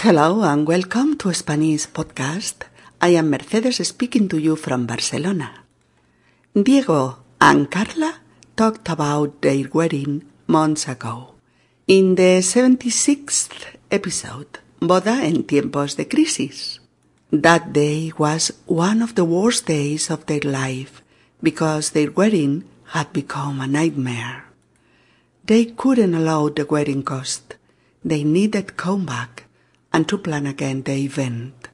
Hello and welcome to Spanish Podcast. I am Mercedes speaking to you from Barcelona. Diego and Carla talked about their wedding months ago. In the 76th episode, Boda en tiempos de crisis. That day was one of the worst days of their life because their wedding had become a nightmare. They couldn't allow the wedding cost. They needed come back and to plan again the event.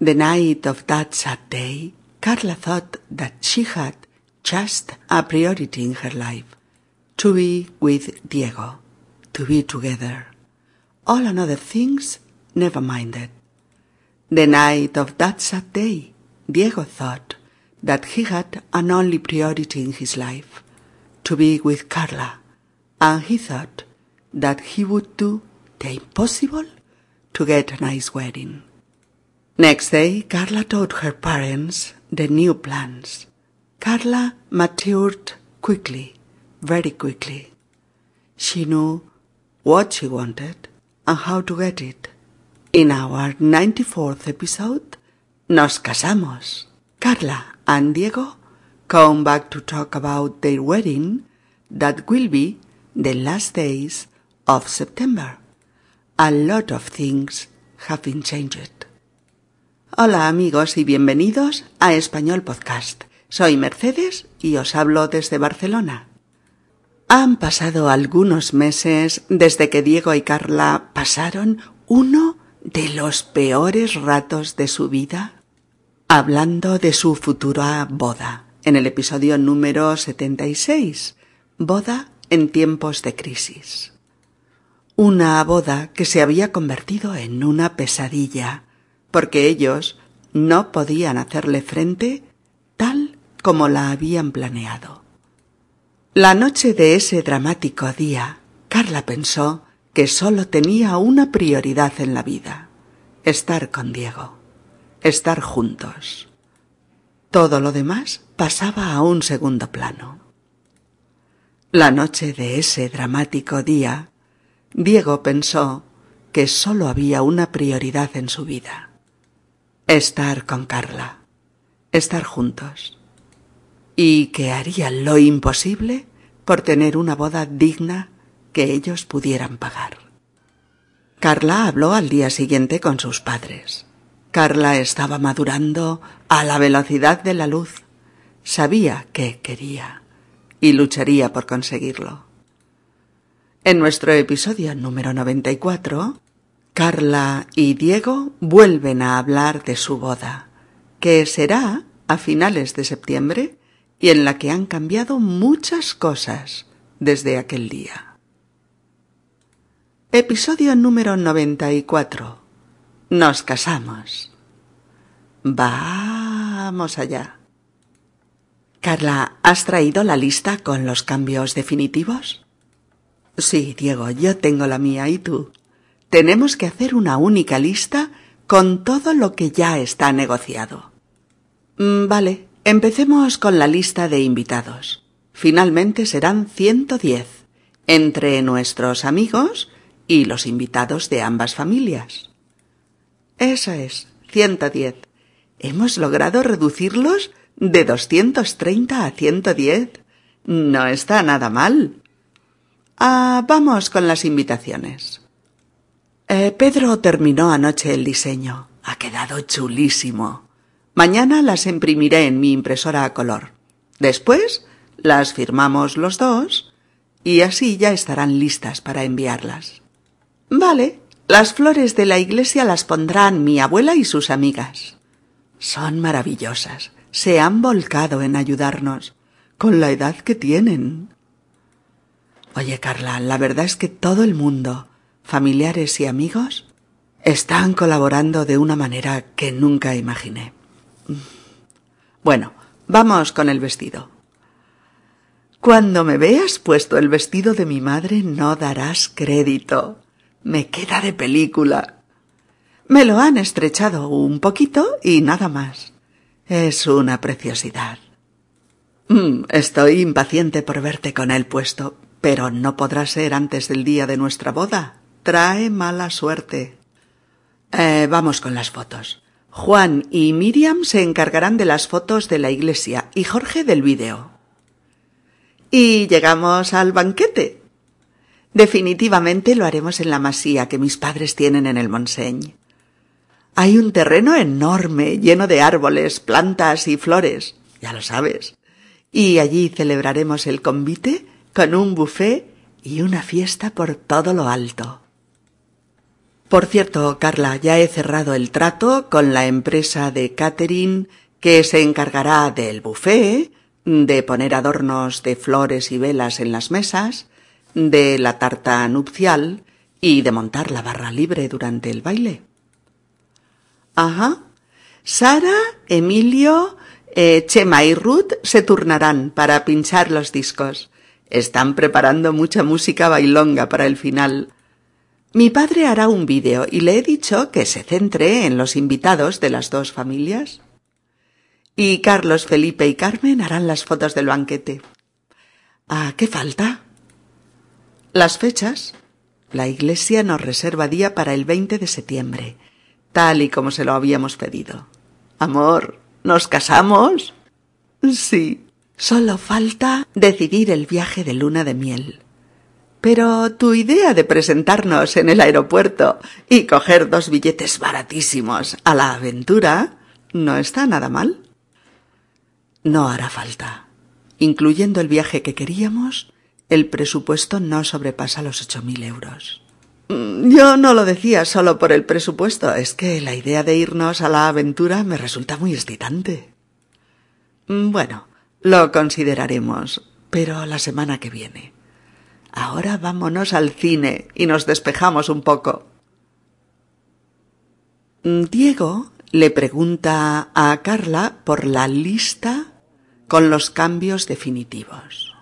The night of that sad day, Carla thought that she had just a priority in her life. To be with Diego. To be together. All another things never minded. The night of that sad day, Diego thought that he had an only priority in his life. To be with Carla. And he thought that he would do the impossible to get a nice wedding. Next day, Carla told her parents the new plans. Carla matured quickly, very quickly. She knew what she wanted and how to get it. In our 94th episode, Nos casamos. Carla and Diego come back to talk about their wedding that will be the last days of September. A lot of things have been changed. Hola amigos y bienvenidos a Español Podcast. Soy Mercedes y os hablo desde Barcelona. Han pasado algunos meses desde que Diego y Carla pasaron uno de los peores ratos de su vida hablando de su futura boda en el episodio número 76, Boda en tiempos de crisis. Una boda que se había convertido en una pesadilla, porque ellos no podían hacerle frente tal como la habían planeado. La noche de ese dramático día, Carla pensó que sólo tenía una prioridad en la vida, estar con Diego, estar juntos. Todo lo demás pasaba a un segundo plano. La noche de ese dramático día, Diego pensó que sólo había una prioridad en su vida. Estar con Carla. Estar juntos. Y que haría lo imposible por tener una boda digna que ellos pudieran pagar. Carla habló al día siguiente con sus padres. Carla estaba madurando a la velocidad de la luz. Sabía que quería y lucharía por conseguirlo. En nuestro episodio número 94, Carla y Diego vuelven a hablar de su boda, que será a finales de septiembre y en la que han cambiado muchas cosas desde aquel día. Episodio número 94. Nos casamos. Vamos allá. Carla, ¿has traído la lista con los cambios definitivos? Sí, Diego, yo tengo la mía y tú. Tenemos que hacer una única lista con todo lo que ya está negociado. Mm, vale, empecemos con la lista de invitados. Finalmente serán ciento diez, entre nuestros amigos y los invitados de ambas familias. Eso es, ciento diez. Hemos logrado reducirlos de doscientos treinta a ciento diez. No está nada mal. Ah, vamos con las invitaciones. Eh, Pedro terminó anoche el diseño. Ha quedado chulísimo. Mañana las imprimiré en mi impresora a color. Después las firmamos los dos y así ya estarán listas para enviarlas. Vale, las flores de la iglesia las pondrán mi abuela y sus amigas. Son maravillosas. Se han volcado en ayudarnos, con la edad que tienen. Oye, Carla, la verdad es que todo el mundo, familiares y amigos, están colaborando de una manera que nunca imaginé. Bueno, vamos con el vestido. Cuando me veas puesto el vestido de mi madre no darás crédito. Me queda de película. Me lo han estrechado un poquito y nada más. Es una preciosidad. Mm, estoy impaciente por verte con él puesto, pero no podrá ser antes del día de nuestra boda. Trae mala suerte. Eh, vamos con las fotos. Juan y Miriam se encargarán de las fotos de la iglesia y Jorge del vídeo. Y llegamos al banquete. Definitivamente lo haremos en la masía que mis padres tienen en el Monseigne. Hay un terreno enorme, lleno de árboles, plantas y flores, ya lo sabes. Y allí celebraremos el convite con un buffet y una fiesta por todo lo alto. Por cierto, Carla, ya he cerrado el trato con la empresa de catering que se encargará del buffet, de poner adornos de flores y velas en las mesas, de la tarta nupcial y de montar la barra libre durante el baile. Ajá. Sara, Emilio, eh, Chema y Ruth se turnarán para pinchar los discos. Están preparando mucha música bailonga para el final. Mi padre hará un vídeo y le he dicho que se centre en los invitados de las dos familias. Y Carlos, Felipe y Carmen harán las fotos del banquete. ¿A qué falta? Las fechas. La iglesia nos reserva día para el 20 de septiembre, tal y como se lo habíamos pedido. Amor, ¿nos casamos? Sí. Solo falta decidir el viaje de luna de miel. Pero tu idea de presentarnos en el aeropuerto y coger dos billetes baratísimos a la aventura no está nada mal. No hará falta. Incluyendo el viaje que queríamos, el presupuesto no sobrepasa los ocho mil euros. Mm, yo no lo decía solo por el presupuesto, es que la idea de irnos a la aventura me resulta muy excitante. Mm, bueno, lo consideraremos, pero la semana que viene. Ahora vámonos al cine y nos despejamos un poco. Diego le pregunta a Carla por la lista con los cambios definitivos.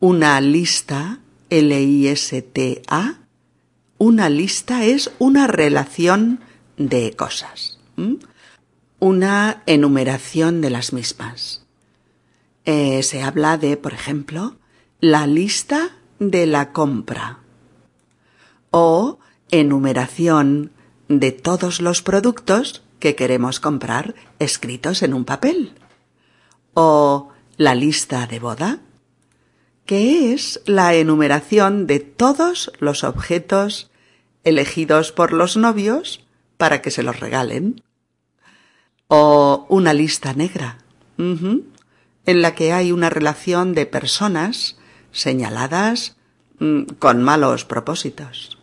Una lista, L-I-S-T-A, una lista es una relación de cosas, una enumeración de las mismas. Eh, se habla de, por ejemplo, la lista de la compra o enumeración de todos los productos que queremos comprar escritos en un papel o la lista de boda, que es la enumeración de todos los objetos elegidos por los novios para que se los regalen, o una lista negra, en la que hay una relación de personas señaladas mm, con malos propósitos.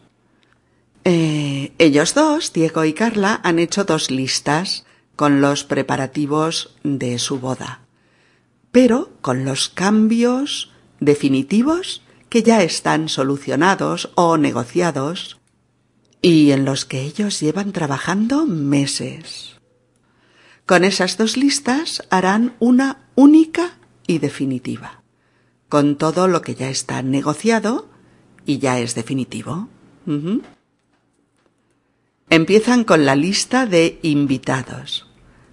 Eh, ellos dos, Diego y Carla, han hecho dos listas con los preparativos de su boda, pero con los cambios definitivos que ya están solucionados o negociados y en los que ellos llevan trabajando meses. Con esas dos listas harán una única y definitiva con todo lo que ya está negociado y ya es definitivo. Empiezan con la lista de invitados.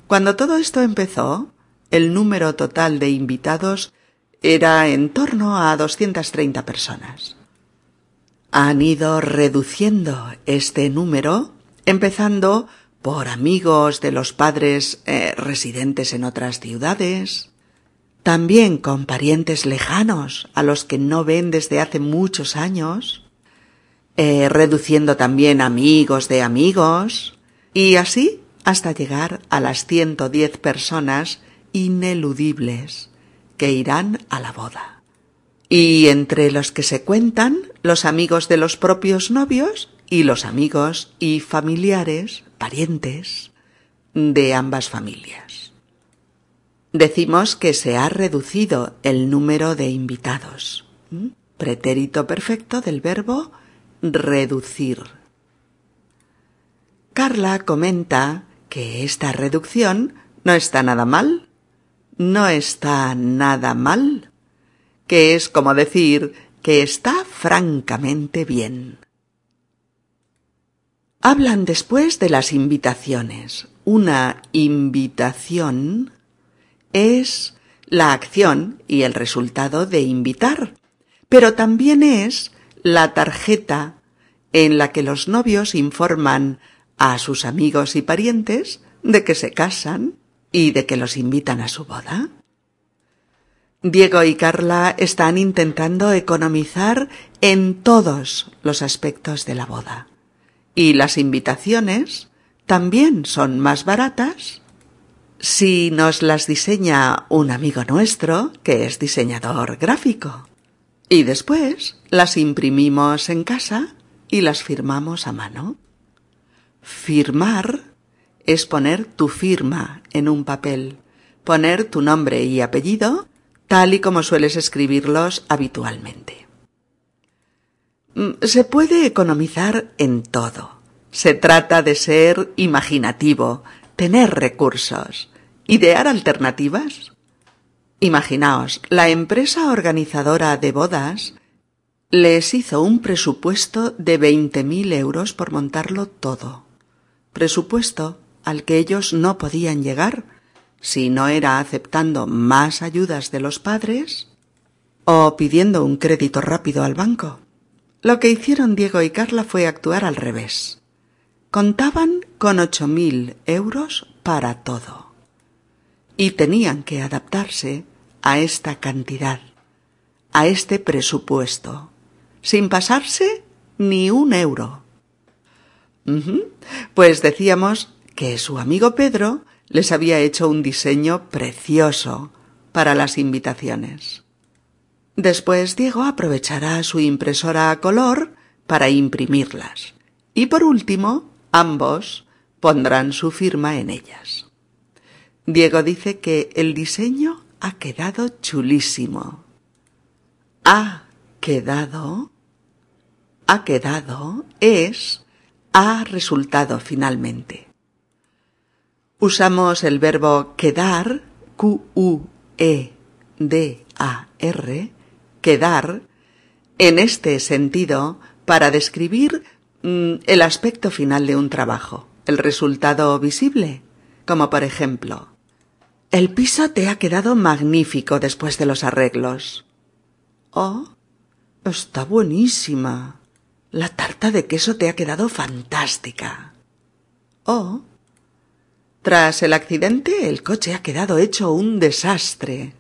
Cuando todo esto empezó, el número total de invitados era en torno a 230 personas. Han ido reduciendo este número, empezando por amigos de los padres eh, residentes en otras ciudades, también con parientes lejanos a los que no ven desde hace muchos años, eh, reduciendo también amigos de amigos, y así hasta llegar a las 110 personas ineludibles que irán a la boda. Y entre los que se cuentan los amigos de los propios novios y los amigos y familiares, parientes, de ambas familias. Decimos que se ha reducido el número de invitados. Pretérito perfecto del verbo reducir. Carla comenta que esta reducción no está nada mal. No está nada mal. Que es como decir que está francamente bien. Hablan después de las invitaciones. Una invitación es la acción y el resultado de invitar, pero también es la tarjeta en la que los novios informan a sus amigos y parientes de que se casan y de que los invitan a su boda. Diego y Carla están intentando economizar en todos los aspectos de la boda. Y las invitaciones también son más baratas si nos las diseña un amigo nuestro que es diseñador gráfico. Y después las imprimimos en casa y las firmamos a mano. Firmar es poner tu firma en un papel, poner tu nombre y apellido tal y como sueles escribirlos habitualmente. Mm, se puede economizar en todo. Se trata de ser imaginativo, tener recursos, idear alternativas. Imaginaos, la empresa organizadora de bodas les hizo un presupuesto de veinte mil euros por montarlo todo. Presupuesto al que ellos no podían llegar si no era aceptando más ayudas de los padres o pidiendo un crédito rápido al banco. Lo que hicieron Diego y Carla fue actuar al revés. Contaban con ocho mil euros para todo. Y tenían que adaptarse a esta cantidad, a este presupuesto, sin pasarse ni un euro. Pues decíamos que su amigo Pedro les había hecho un diseño precioso para las invitaciones. Después Diego aprovechará su impresora a color para imprimirlas. Y por último, ambos pondrán su firma en ellas. Diego dice que el diseño ha quedado chulísimo. Ha quedado. Ha quedado es. Ha resultado finalmente usamos el verbo quedar, Q-U-E-D-A-R, quedar, en este sentido para describir mm, el aspecto final de un trabajo, el resultado visible, como por ejemplo, el piso te ha quedado magnífico después de los arreglos. Oh, está buenísima. La tarta de queso te ha quedado fantástica. Oh, tras el accidente, el coche ha quedado hecho un desastre.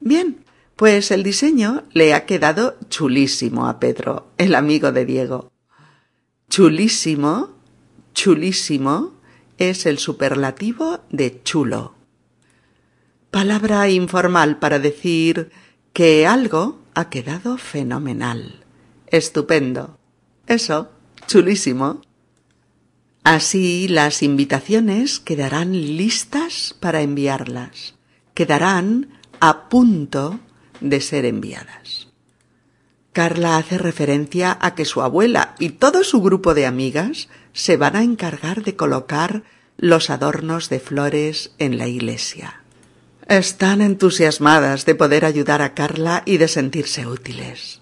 Bien, pues el diseño le ha quedado chulísimo a Pedro, el amigo de Diego. Chulísimo, chulísimo es el superlativo de chulo. Palabra informal para decir que algo ha quedado fenomenal. Estupendo. Eso, chulísimo. Así las invitaciones quedarán listas para enviarlas, quedarán a punto de ser enviadas. Carla hace referencia a que su abuela y todo su grupo de amigas se van a encargar de colocar los adornos de flores en la iglesia. Están entusiasmadas de poder ayudar a Carla y de sentirse útiles.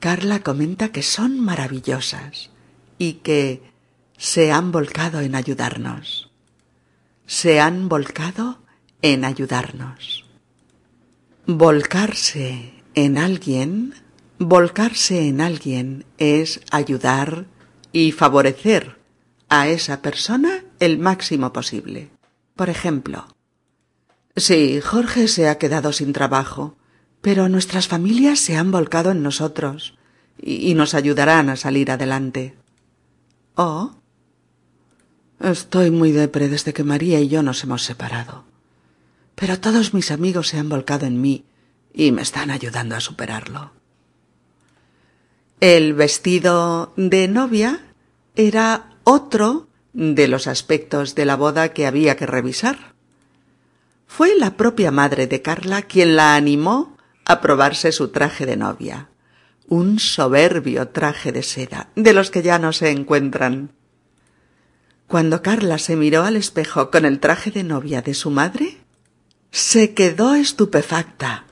Carla comenta que son maravillosas y que se han volcado en ayudarnos. Se han volcado en ayudarnos. Volcarse en alguien, volcarse en alguien es ayudar y favorecer a esa persona el máximo posible. Por ejemplo, sí, Jorge se ha quedado sin trabajo, pero nuestras familias se han volcado en nosotros y, nos ayudarán a salir adelante. O Estoy muy depre desde que María y yo nos hemos separado. Pero todos mis amigos se han volcado en mí y me están ayudando a superarlo. El vestido de novia era otro de los aspectos de la boda que había que revisar. Fue la propia madre de Carla quien la animó a probarse su traje de novia, un soberbio traje de seda, de los que ya no se encuentran. Cuando Carla se miró al espejo con el traje de novia de su madre, se quedó estupefacta.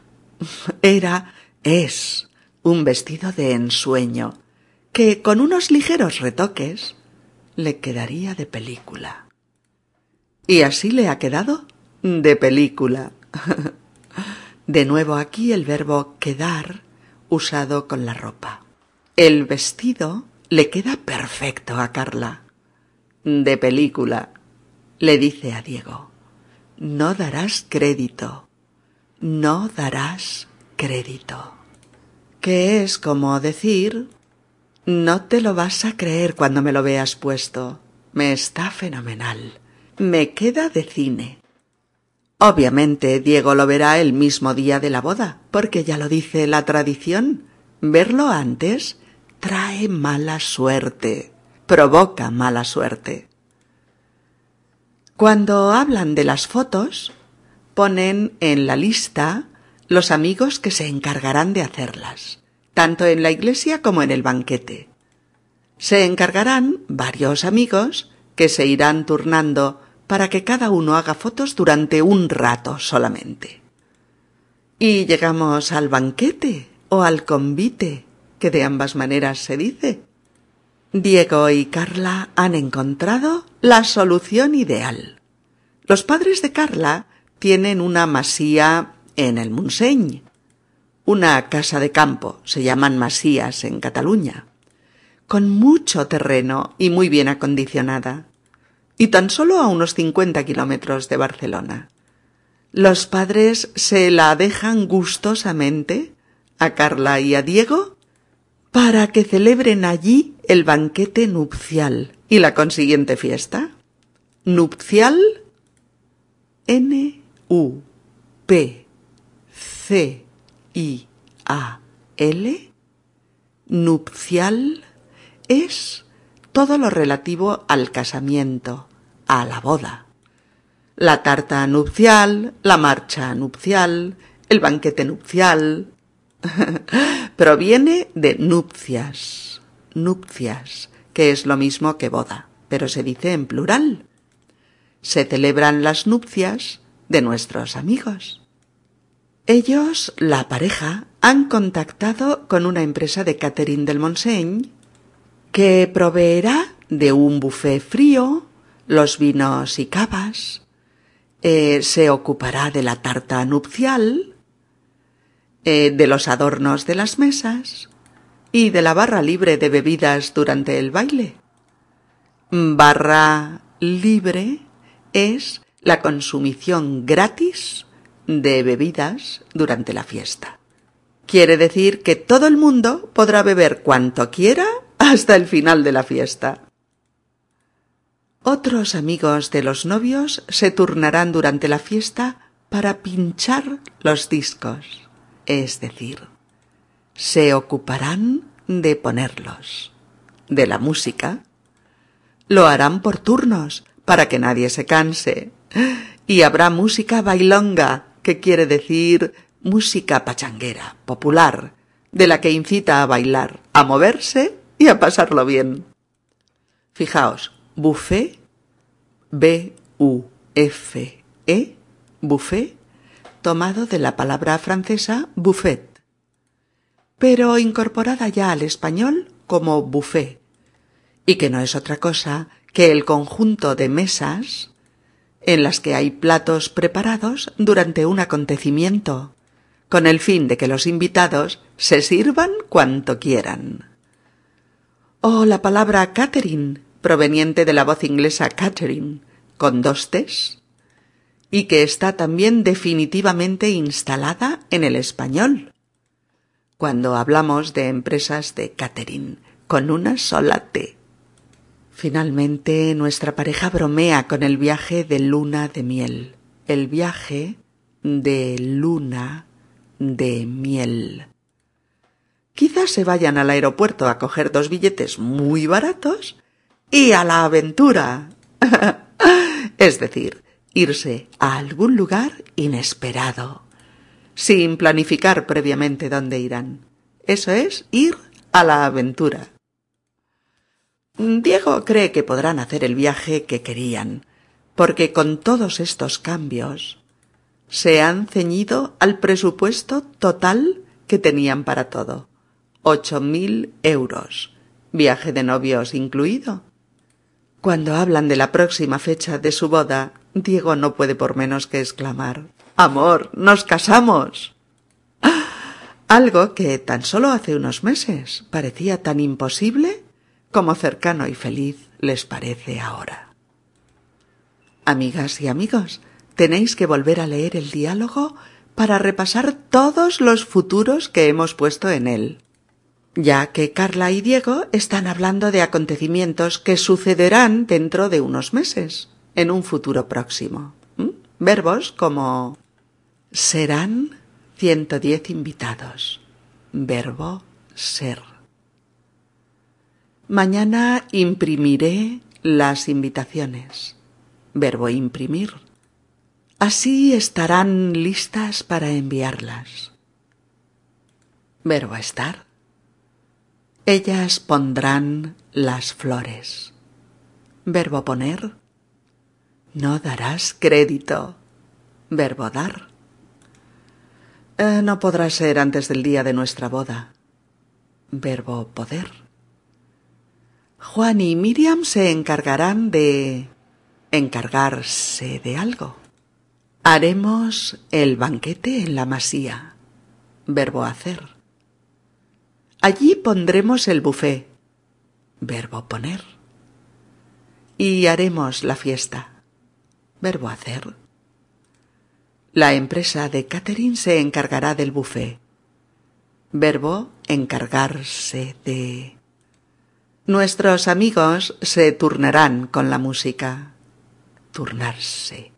Era, es, un vestido de ensueño, que con unos ligeros retoques le quedaría de película. Y así le ha quedado de película. De nuevo aquí el verbo quedar usado con la ropa. El vestido le queda perfecto a Carla. De película, le dice a Diego. No darás crédito. No darás crédito. Que es como decir no te lo vas a creer cuando me lo veas puesto. Me está fenomenal. Me queda de cine. Obviamente Diego lo verá el mismo día de la boda, porque ya lo dice la tradición. Verlo antes trae mala suerte, provoca mala suerte. Cuando hablan de las fotos, ponen en la lista los amigos que se encargarán de hacerlas, tanto en la iglesia como en el banquete. Se encargarán varios amigos que se irán turnando para que cada uno haga fotos durante un rato solamente. Y llegamos al banquete o al convite, que de ambas maneras se dice. Diego y Carla han encontrado la solución ideal. Los padres de Carla tienen una masía en el Montseny, una casa de campo, se llaman masías en Cataluña, con mucho terreno y muy bien acondicionada y tan solo a unos cincuenta kilómetros de Barcelona. Los padres se la dejan gustosamente a Carla y a Diego para que celebren allí el banquete nupcial y la consiguiente fiesta. Nupcial N U P C I A L nupcial es todo lo relativo al casamiento, a la boda. La tarta nupcial, la marcha nupcial, el banquete nupcial. Proviene de nupcias, nupcias, que es lo mismo que boda, pero se dice en plural. Se celebran las nupcias de nuestros amigos. Ellos, la pareja, han contactado con una empresa de catering del Montseny que proveerá de un buffet frío, los vinos y cavas, eh, se ocupará de la tarta nupcial, eh, de los adornos de las mesas y de la barra libre de bebidas durante el baile. Barra libre es la consumición gratis de bebidas durante la fiesta. Quiere decir que todo el mundo podrá beber cuanto quiera hasta el final de la fiesta. Otros amigos de los novios se turnarán durante la fiesta para pinchar los discos, es decir, se ocuparán de ponerlos, de la música. Lo harán por turnos, para que nadie se canse. Y habrá música bailonga, que quiere decir música pachanguera, popular, de la que incita a bailar, a moverse y a pasarlo bien. Fijaos, buffet, B-U-F-E, buffet, tomado de la palabra francesa buffet, pero incorporada ya al español como buffet, y que no es otra cosa que el conjunto de mesas en las que hay platos preparados durante un acontecimiento, con el fin de que los invitados se sirvan cuanto quieran. O la palabra catering, proveniente de la voz inglesa Catherine, con dos T's, y que está también definitivamente instalada en el español. Cuando hablamos de empresas de catering, con una sola T. Finalmente, nuestra pareja bromea con el viaje de luna de miel. El viaje de luna de miel. Quizás se vayan al aeropuerto a coger dos billetes muy baratos y a la aventura. es decir, irse a algún lugar inesperado, sin planificar previamente dónde irán. Eso es ir a la aventura. Diego cree que podrán hacer el viaje que querían, porque con todos estos cambios se han ceñido al presupuesto total que tenían para todo. Ocho mil euros, viaje de novios incluido. Cuando hablan de la próxima fecha de su boda, Diego no puede por menos que exclamar Amor, nos casamos. Algo que tan solo hace unos meses parecía tan imposible como cercano y feliz les parece ahora. Amigas y amigos, tenéis que volver a leer el diálogo para repasar todos los futuros que hemos puesto en él, ya que Carla y Diego están hablando de acontecimientos que sucederán dentro de unos meses, en un futuro próximo. Verbos como serán 110 invitados. Verbo ser. Mañana imprimiré las invitaciones. Verbo imprimir. Así estarán listas para enviarlas. Verbo estar. Ellas pondrán las flores. Verbo poner. No darás crédito. Verbo dar. Eh, no podrá ser antes del día de nuestra boda. Verbo poder. Juan y Miriam se encargarán de encargarse de algo. Haremos el banquete en la masía. Verbo hacer. Allí pondremos el bufé. Verbo poner. Y haremos la fiesta. Verbo hacer. La empresa de catering se encargará del bufé. Verbo encargarse de. Nuestros amigos se turnarán con la música. Turnarse.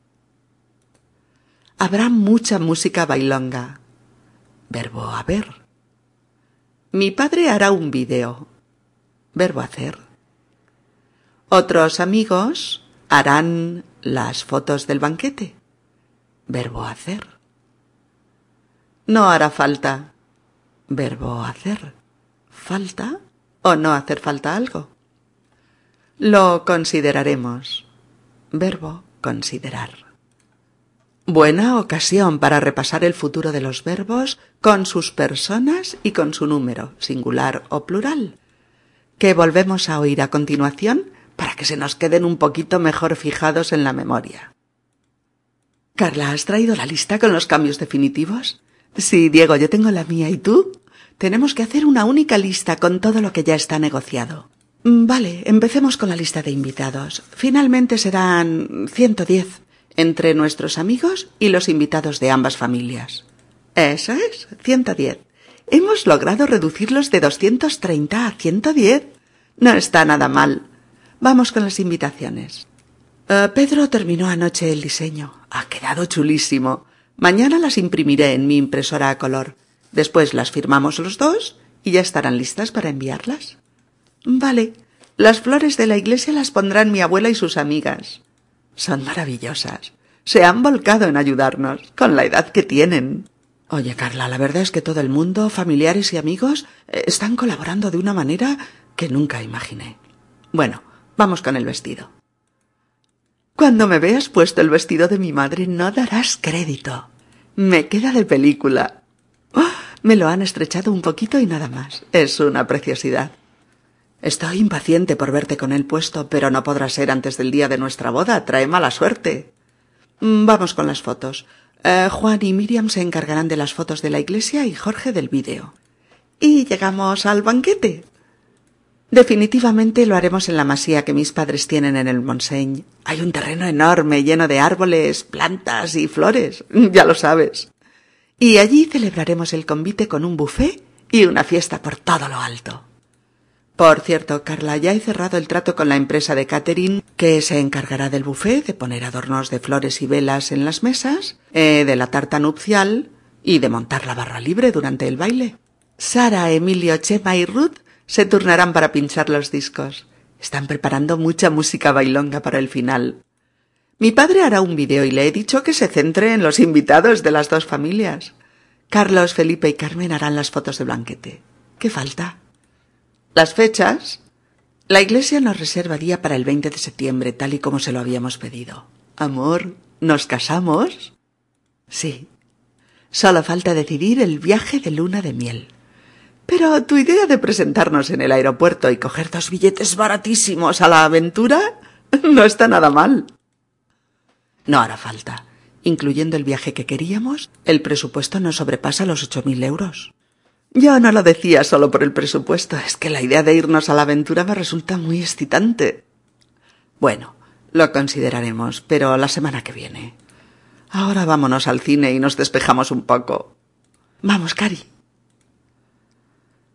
Habrá mucha música bailonga. Verbo haber. Mi padre hará un vídeo. Verbo hacer. Otros amigos harán las fotos del banquete. Verbo hacer. No hará falta. Verbo hacer. ¿Falta? o no hacer falta algo. Lo consideraremos. Verbo considerar. Buena ocasión para repasar el futuro de los verbos con sus personas y con su número, singular o plural, que volvemos a oír a continuación para que se nos queden un poquito mejor fijados en la memoria. Carla, ¿has traído la lista con los cambios definitivos? Sí, Diego, yo tengo la mía. ¿Y tú? Tenemos que hacer una única lista con todo lo que ya está negociado. Mm, vale, empecemos con la lista de invitados. Finalmente serán 110 entre nuestros amigos y los invitados de ambas familias. Eso es, 110. Hemos logrado reducirlos de 230 a 110. No está nada mal. Vamos con las invitaciones. Eh, Pedro terminó anoche el diseño. Ha quedado chulísimo. Mañana las imprimiré en mi impresora a color. Después las firmamos los dos y ya estarán listas para enviarlas. Vale. Las flores de la iglesia las pondrán mi abuela y sus amigas. Son maravillosas. Se han volcado en ayudarnos, con la edad que tienen. Oye, Carla, la verdad es que todo el mundo, familiares y amigos, eh, están colaborando de una manera que nunca imaginé. Bueno, vamos con el vestido. Cuando me veas puesto el vestido de mi madre no darás crédito. Me queda de película. Me lo han estrechado un poquito y nada más. Es una preciosidad. Estoy impaciente por verte con él puesto, pero no podrá ser antes del día de nuestra boda. Trae mala suerte. Mm, vamos con las fotos. Eh, Juan y Miriam se encargarán de las fotos de la iglesia y Jorge del vídeo. Y llegamos al banquete. Definitivamente lo haremos en la masía que mis padres tienen en el Monseigne. Hay un terreno enorme lleno de árboles, plantas y flores. Ya lo sabes y allí celebraremos el convite con un buffet y una fiesta por todo lo alto. Por cierto, Carla, ya he cerrado el trato con la empresa de catering que se encargará del buffet, de poner adornos de flores y velas en las mesas, eh, de la tarta nupcial y de montar la barra libre durante el baile. Sara, Emilio, Chema y Ruth se turnarán para pinchar los discos. Están preparando mucha música bailonga para el final. Mi padre hará un vídeo y le he dicho que se centre en los invitados de las dos familias. Carlos, Felipe y Carmen harán las fotos de Blanquete. ¿Qué falta? Las fechas. La iglesia nos reservaría para el 20 de septiembre, tal y como se lo habíamos pedido. Amor, ¿nos casamos? Sí. Solo falta decidir el viaje de luna de miel. Pero tu idea de presentarnos en el aeropuerto y coger dos billetes baratísimos a la aventura no está nada mal. No hará falta. Incluyendo el viaje que queríamos, el presupuesto no sobrepasa los ocho mil euros. Yo no lo decía solo por el presupuesto, es que la idea de irnos a la aventura me resulta muy excitante. Bueno, lo consideraremos, pero la semana que viene. Ahora vámonos al cine y nos despejamos un poco. Vamos, Cari.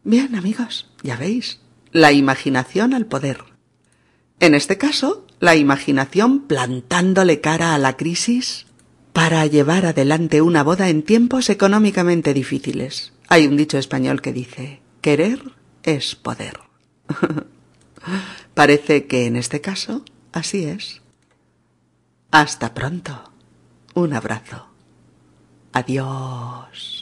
Bien, amigos, ya veis, la imaginación al poder. En este caso, la imaginación plantándole cara a la crisis para llevar adelante una boda en tiempos económicamente difíciles. Hay un dicho español que dice, querer es poder. Parece que en este caso así es. Hasta pronto. Un abrazo. Adiós.